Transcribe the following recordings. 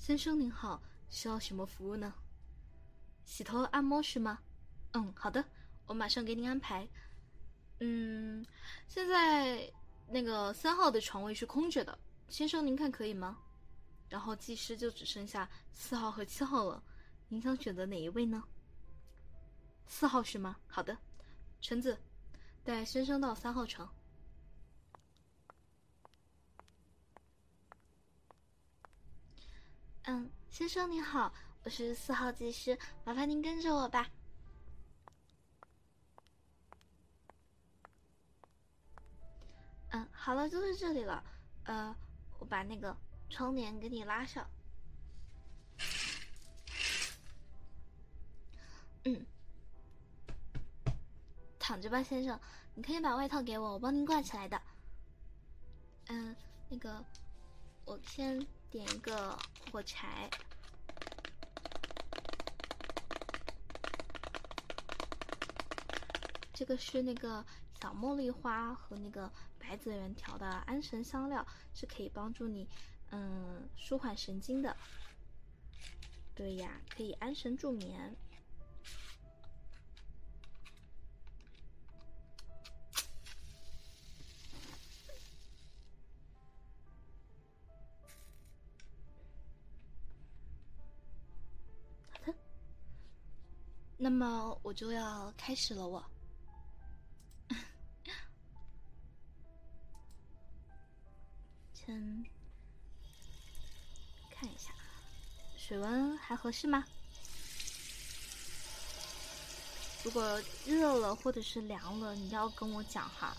先生您好，需要什么服务呢？洗头按摩是吗？嗯，好的，我马上给您安排。嗯，现在那个三号的床位是空着的，先生您看可以吗？然后技师就只剩下四号和七号了，您想选择哪一位呢？四号是吗？好的，橙子，带先生到三号床。嗯，先生您好，我是四号技师，麻烦您跟着我吧。嗯，好了，就是这里了。呃，我把那个窗帘给你拉上。嗯，躺着吧，先生。你可以把外套给我，我帮您挂起来的。嗯，那个，我先点一个火柴。这个是那个小茉莉花和那个白泽园调的安神香料，是可以帮助你，嗯，舒缓神经的。对呀，可以安神助眠。那么我就要开始了，我。先看一下，水温还合适吗？如果热了或者是凉了，你要跟我讲哈。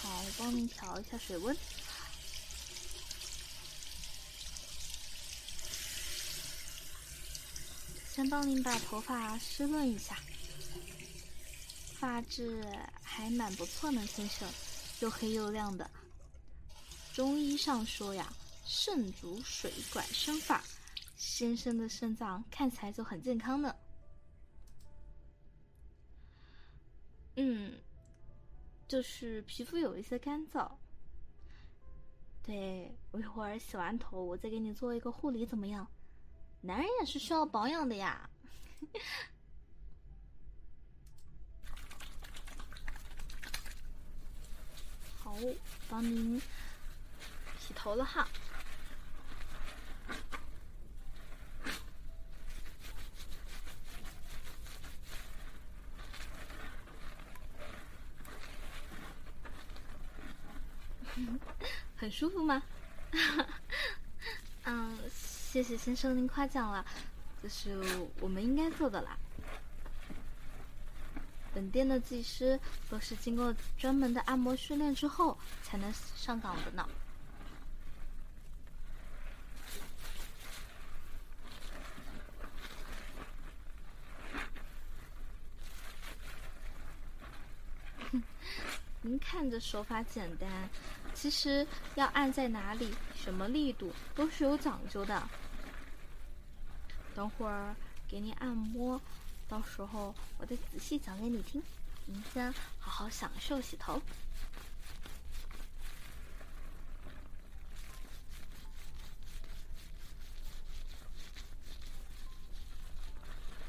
好，我帮您调一下水温。先帮您把头发湿润一下，发质还蛮不错呢，先生。又黑又亮的，中医上说呀，肾主水管生发，先生的肾脏看起来就很健康呢。嗯，就是皮肤有一些干燥。对我一会儿洗完头，我再给你做一个护理，怎么样？男人也是需要保养的呀。好，帮您洗头了哈。很舒服吗？谢谢先生您夸奖了，这是我们应该做的啦。本店的技师都是经过专门的按摩训练之后才能上岗的呢。您看着手法简单，其实要按在哪里、什么力度都是有讲究的。等会儿给您按摩。到时候我再仔细讲给你听，您先好好享受洗头。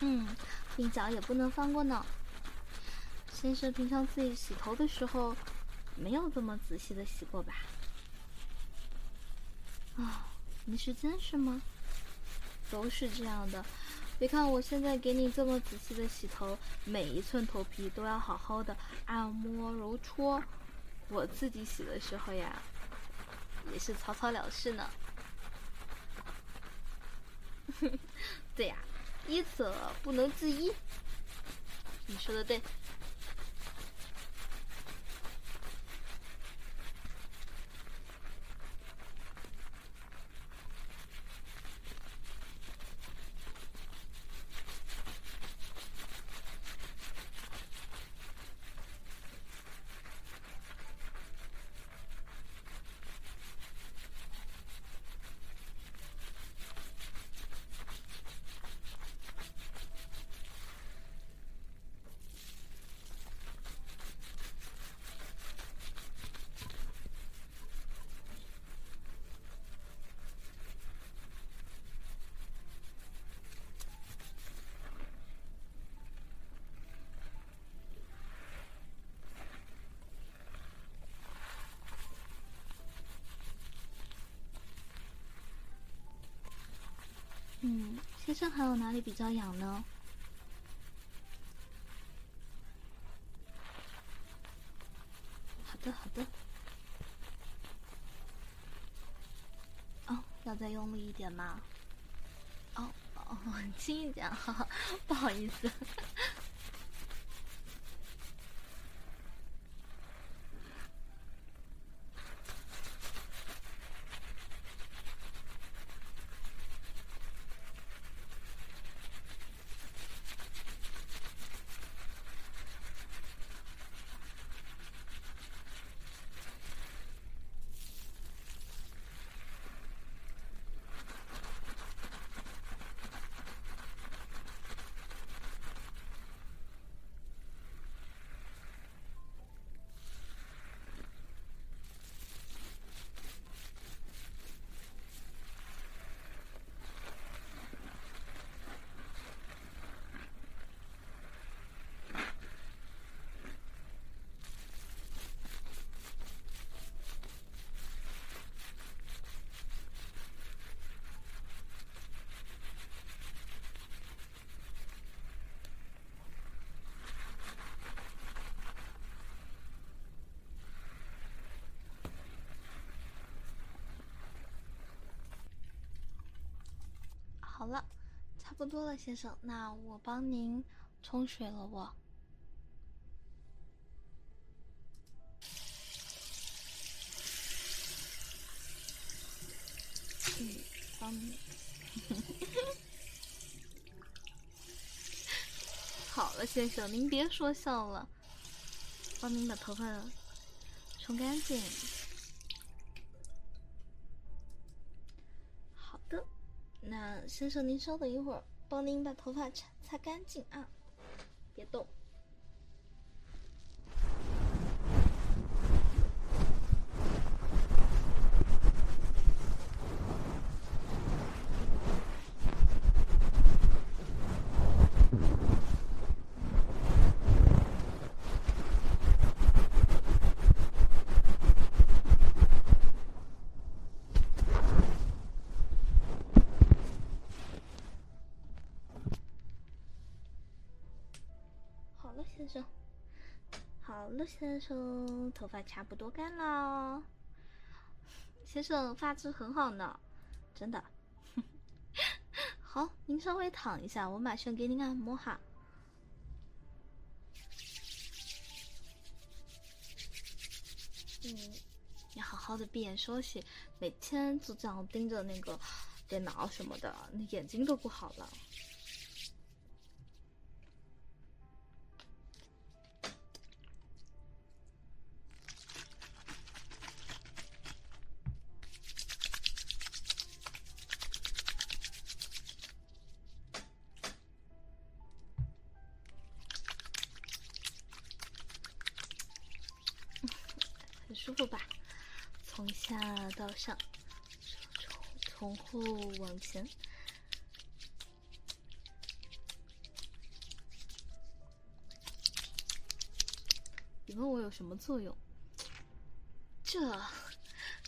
嗯，鬓角也不能放过呢。先生平常自己洗头的时候，没有这么仔细的洗过吧？啊，你是真是吗？都是这样的。别看我现在给你这么仔细的洗头，每一寸头皮都要好好的按摩揉搓。我自己洗的时候呀，也是草草了事呢。对呀，医者不能自医。你说的对。上，还有哪里比较痒呢？好的，好的。哦，要再用力一点吗？哦哦，轻一点，哈哈，不好意思。好了，差不多了，先生，那我帮您冲水了。我，嗯，帮你。好了，先生，您别说笑了，帮您把头发冲干净。那先生，您稍等一会儿，帮您把头发擦擦干净啊，别动。先生，好了，先生，头发差不多干了。先生发质很好呢，真的。好，您稍微躺一下，我马上给您按摩哈。嗯，你好好的闭眼休息，每天就这样盯着那个电脑什么的，那眼睛都不好了。后往前。你问我有什么作用？这，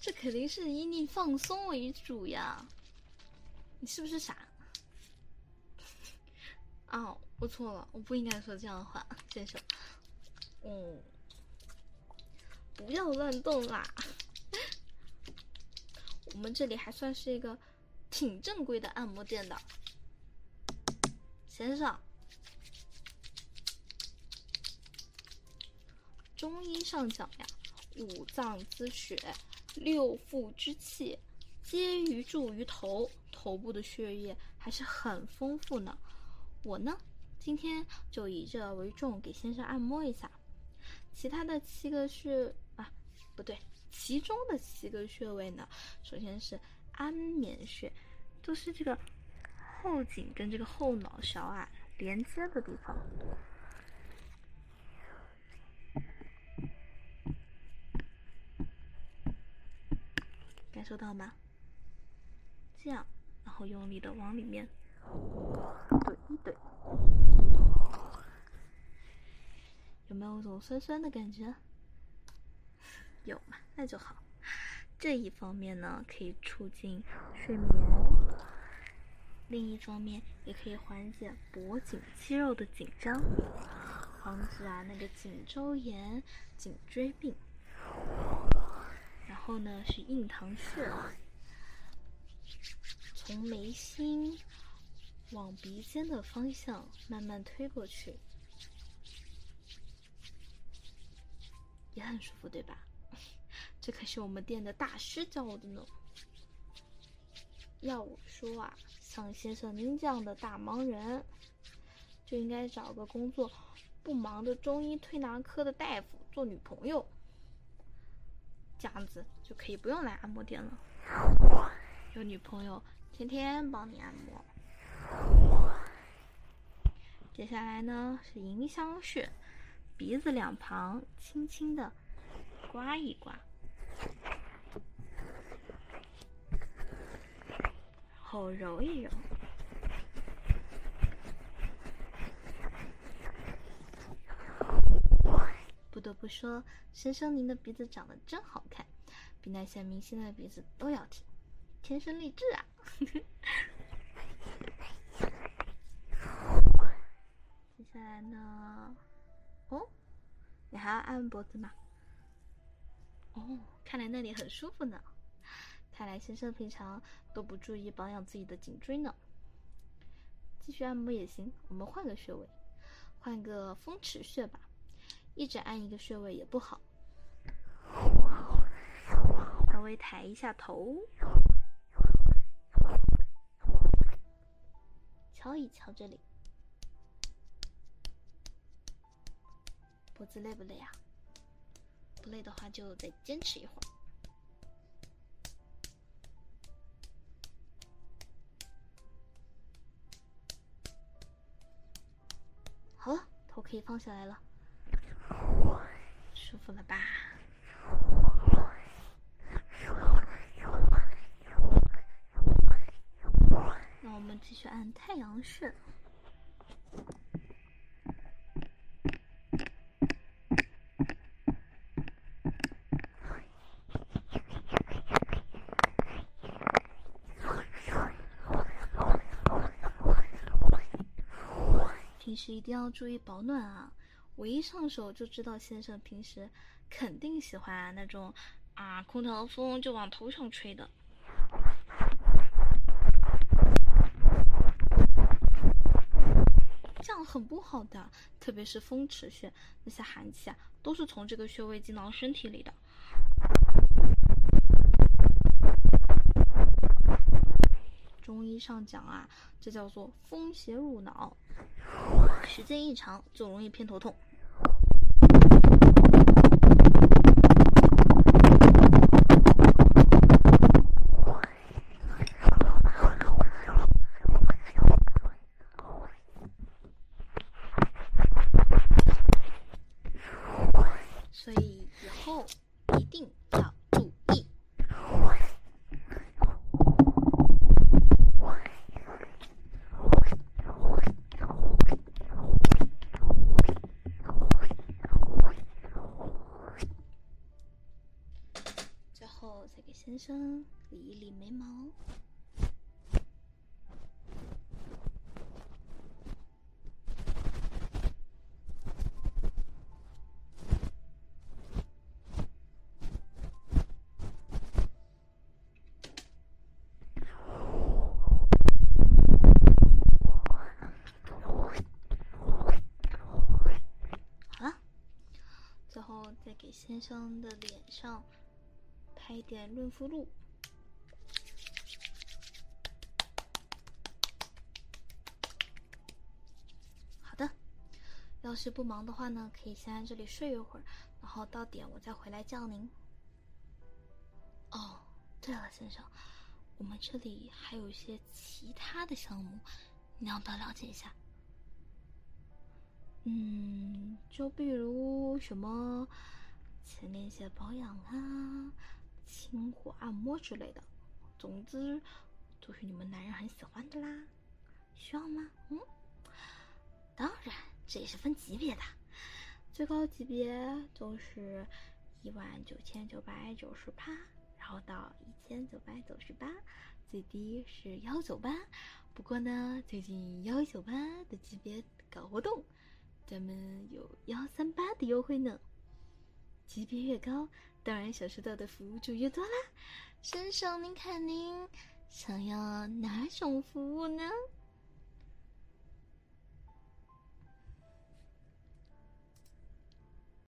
这肯定是以你放松为主呀。你是不是傻？啊，我错了，我不应该说这样的话，先生。嗯。不要乱动啦！我们这里还算是一个挺正规的按摩店的，先生。中医上讲呀，五脏之血、六腑之气，皆于注于头，头部的血液还是很丰富呢。我呢，今天就以这为重，给先生按摩一下。其他的七个穴啊，不对，其中的七个穴位呢，首先是安眠穴，就是这个后颈跟这个后脑勺啊连接的地方，感受到吗？这样，然后用力的往里面怼一怼。有没有一种酸酸的感觉？有嘛，那就好。这一方面呢，可以促进睡眠，另一方面也可以缓解脖颈肌肉的紧张，防止啊那个颈周炎、颈椎病。然后呢是印堂穴，从眉心往鼻尖的方向慢慢推过去，也很舒服，对吧？这可是我们店的大师教我的呢。要我说啊，像先生您这样的大忙人，就应该找个工作不忙的中医推拿科的大夫做女朋友，这样子就可以不用来按摩店了，有女朋友天天帮你按摩。接下来呢是迎香穴，鼻子两旁轻轻的刮一刮。后揉一揉。不得不说，先生您的鼻子长得真好看，比那些明星的鼻子都要挺，天生丽质啊！接下来呢？哦，你还要按脖子吗？哦，看来那里很舒服呢。看来先生平常都不注意保养自己的颈椎呢。继续按摩也行，我们换个穴位，换个风池穴吧。一直按一个穴位也不好。稍微抬一下头，敲一敲这里。脖子累不累啊？不累的话就再坚持一会儿。可以放下来了，舒服了吧？那我们继续按太阳穴。平时一定要注意保暖啊！我一上手就知道先生平时肯定喜欢那种啊空调风就往头上吹的，这样很不好的。特别是风池穴，那些寒气啊都是从这个穴位进到身体里的。医上讲啊，这叫做风邪入脑。时间一长就容易偏头痛。所以以后一定要注意。最先生理一理眉毛。好了，最后再给先生的脸上开一点润肤露。好的，要是不忙的话呢，可以先在这里睡一会儿，然后到点我再回来叫您。哦，对了，先生，我们这里还有一些其他的项目，你要不要了解一下？嗯，就比如什么前列腺保养啊、清火按摩之类的，总之都是你们男人很喜欢的啦。需要吗？嗯，当然，这也是分级别的，最高级别都是一万九千九百九十八，然后到一千九百九十八，最低是幺九八。不过呢，最近幺九八的级别搞活动，咱们有幺三八的优惠呢。级别越高，当然享受到的服务就越多啦。先生您看您想要哪种服务呢？